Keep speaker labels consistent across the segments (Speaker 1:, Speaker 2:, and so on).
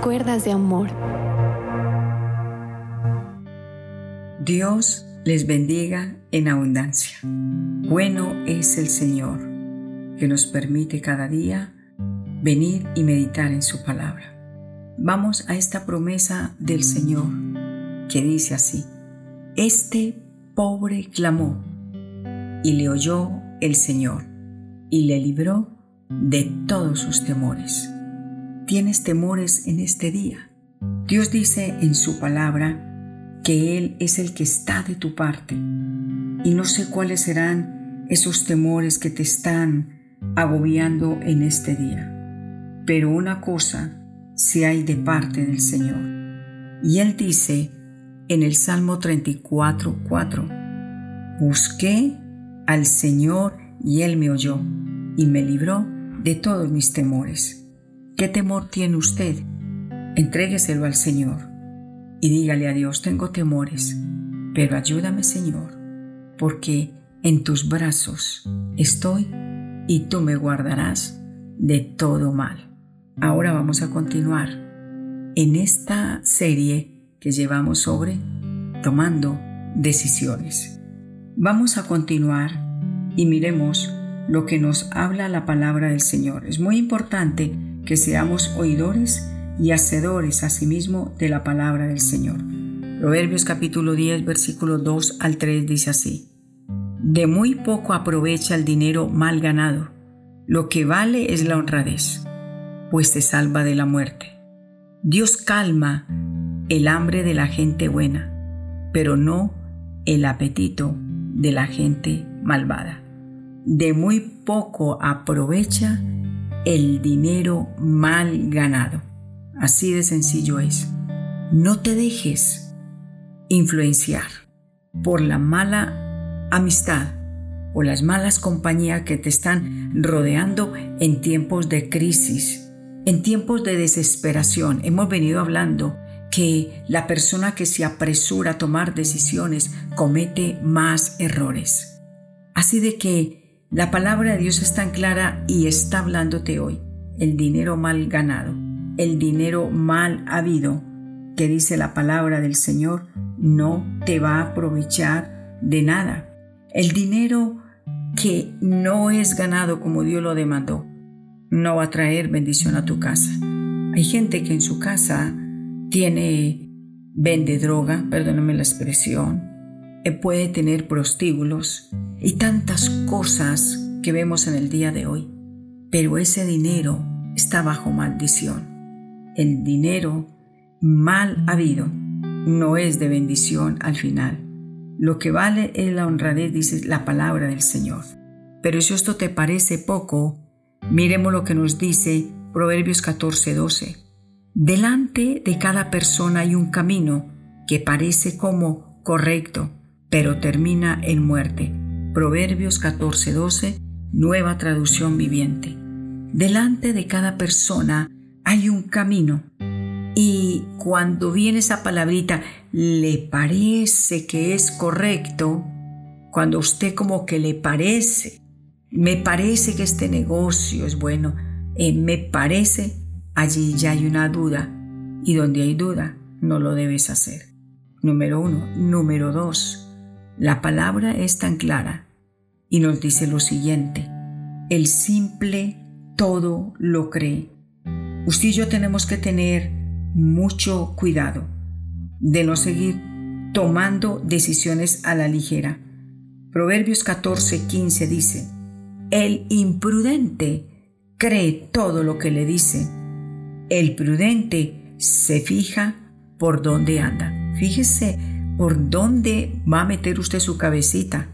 Speaker 1: Cuerdas de amor.
Speaker 2: Dios les bendiga en abundancia. Bueno es el Señor, que nos permite cada día venir y meditar en su palabra. Vamos a esta promesa del Señor que dice así, Este pobre clamó y le oyó el Señor y le libró de todos sus temores. ¿Tienes temores en este día? Dios dice en su palabra que Él es el que está de tu parte y no sé cuáles serán esos temores que te están agobiando en este día. Pero una cosa si hay de parte del Señor. Y Él dice en el Salmo 34, 4, Busqué al Señor y Él me oyó y me libró de todos mis temores. ¿Qué temor tiene usted? Entrégueselo al Señor y dígale a Dios, tengo temores, pero ayúdame Señor, porque en tus brazos estoy y tú me guardarás de todo mal. Ahora vamos a continuar en esta serie que llevamos sobre tomando decisiones. Vamos a continuar y miremos lo que nos habla la palabra del Señor. Es muy importante que seamos oidores y hacedores asimismo de la palabra del Señor. Proverbios capítulo 10 versículo 2 al 3 dice así. De muy poco aprovecha el dinero mal ganado. Lo que vale es la honradez, pues te salva de la muerte. Dios calma el hambre de la gente buena, pero no el apetito de la gente malvada. De muy poco aprovecha el dinero mal ganado. Así de sencillo es. No te dejes influenciar por la mala amistad o las malas compañías que te están rodeando en tiempos de crisis, en tiempos de desesperación. Hemos venido hablando que la persona que se apresura a tomar decisiones comete más errores. Así de que la palabra de Dios es tan clara y está hablándote hoy. El dinero mal ganado, el dinero mal habido, que dice la palabra del Señor, no te va a aprovechar de nada. El dinero que no es ganado como Dios lo demandó, no va a traer bendición a tu casa. Hay gente que en su casa tiene, vende droga, perdóname la expresión, puede tener prostíbulos, y tantas cosas que vemos en el día de hoy. Pero ese dinero está bajo maldición. El dinero mal habido no es de bendición al final. Lo que vale es la honradez, dice la palabra del Señor. Pero si esto te parece poco, miremos lo que nos dice Proverbios 14:12. Delante de cada persona hay un camino que parece como correcto, pero termina en muerte Proverbios 14:12, nueva traducción viviente. Delante de cada persona hay un camino y cuando viene esa palabrita, le parece que es correcto, cuando usted como que le parece, me parece que este negocio es bueno, eh, me parece, allí ya hay una duda y donde hay duda no lo debes hacer. Número uno. Número dos. La palabra es tan clara y nos dice lo siguiente, el simple todo lo cree. Usted y yo tenemos que tener mucho cuidado de no seguir tomando decisiones a la ligera. Proverbios 14, 15 dice, el imprudente cree todo lo que le dice. El prudente se fija por dónde anda. Fíjese por dónde va a meter usted su cabecita.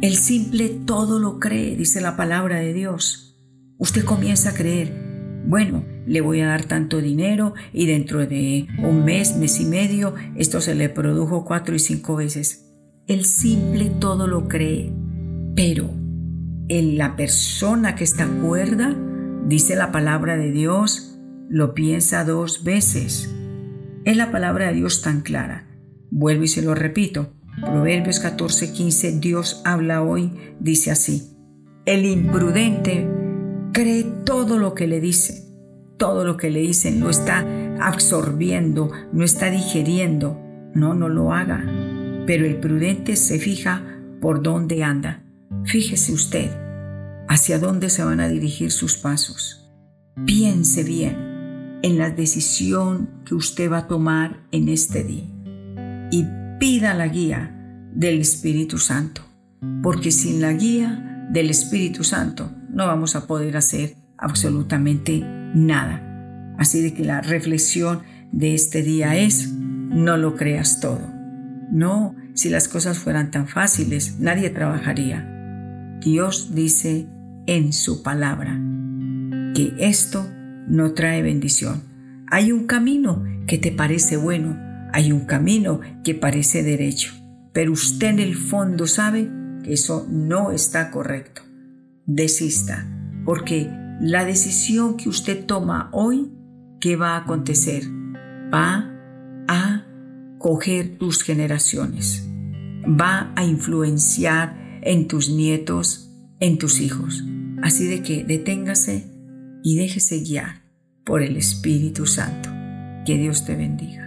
Speaker 2: El simple todo lo cree, dice la palabra de Dios. Usted comienza a creer, bueno, le voy a dar tanto dinero y dentro de un mes, mes y medio, esto se le produjo cuatro y cinco veces. El simple todo lo cree, pero en la persona que está cuerda, dice la palabra de Dios, lo piensa dos veces. Es la palabra de Dios tan clara. Vuelvo y se lo repito. Proverbios 14:15, Dios habla hoy, dice así, el imprudente cree todo lo que le dicen, todo lo que le dicen, lo está absorbiendo, no está digeriendo. No, no lo haga. Pero el prudente se fija por dónde anda. Fíjese usted hacia dónde se van a dirigir sus pasos. Piense bien en la decisión que usted va a tomar en este día y pida la guía del Espíritu Santo, porque sin la guía del Espíritu Santo no vamos a poder hacer absolutamente nada. Así de que la reflexión de este día es, no lo creas todo. No, si las cosas fueran tan fáciles, nadie trabajaría. Dios dice en su palabra que esto no trae bendición. Hay un camino que te parece bueno, hay un camino que parece derecho, pero usted en el fondo sabe que eso no está correcto. Desista, porque la decisión que usted toma hoy, ¿qué va a acontecer? Va a coger tus generaciones, va a influenciar en tus nietos, en tus hijos. Así de que deténgase y déjese guiar por el Espíritu Santo. Que Dios te bendiga.